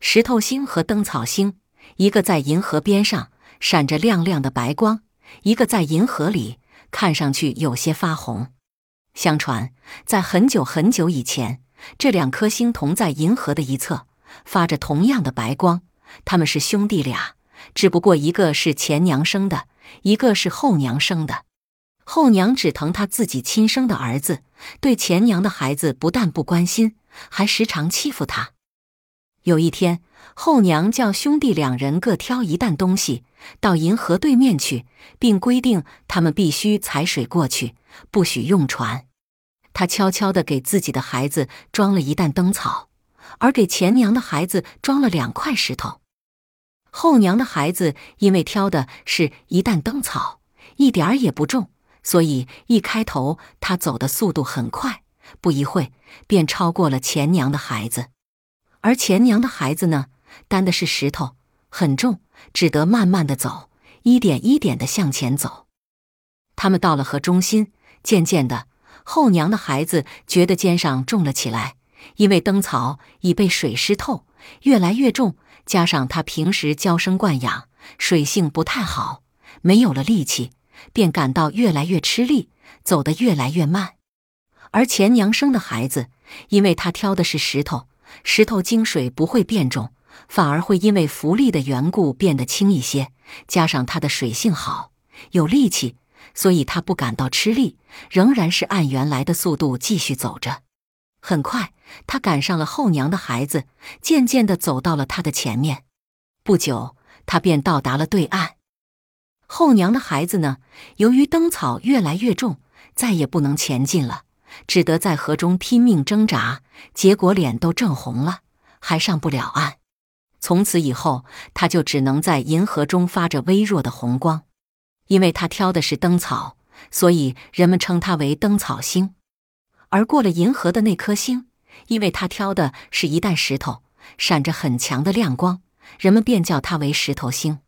石头星和灯草星，一个在银河边上，闪着亮亮的白光；一个在银河里，看上去有些发红。相传，在很久很久以前，这两颗星同在银河的一侧，发着同样的白光。他们是兄弟俩，只不过一个是前娘生的，一个是后娘生的。后娘只疼她自己亲生的儿子，对前娘的孩子不但不关心，还时常欺负他。有一天，后娘叫兄弟两人各挑一担东西到银河对面去，并规定他们必须踩水过去，不许用船。他悄悄地给自己的孩子装了一担灯草，而给前娘的孩子装了两块石头。后娘的孩子因为挑的是一担灯草，一点儿也不重。所以一开头，他走的速度很快，不一会便超过了前娘的孩子。而前娘的孩子呢，担的是石头，很重，只得慢慢的走，一点一点的向前走。他们到了河中心，渐渐的，后娘的孩子觉得肩上重了起来，因为灯草已被水湿透，越来越重，加上他平时娇生惯养，水性不太好，没有了力气。便感到越来越吃力，走得越来越慢。而前娘生的孩子，因为他挑的是石头，石头经水不会变重，反而会因为浮力的缘故变得轻一些。加上它的水性好，有力气，所以它不感到吃力，仍然是按原来的速度继续走着。很快，他赶上了后娘的孩子，渐渐地走到了他的前面。不久，他便到达了对岸。后娘的孩子呢？由于灯草越来越重，再也不能前进了，只得在河中拼命挣扎，结果脸都挣红了，还上不了岸。从此以后，他就只能在银河中发着微弱的红光。因为他挑的是灯草，所以人们称他为灯草星。而过了银河的那颗星，因为他挑的是一担石头，闪着很强的亮光，人们便叫它为石头星。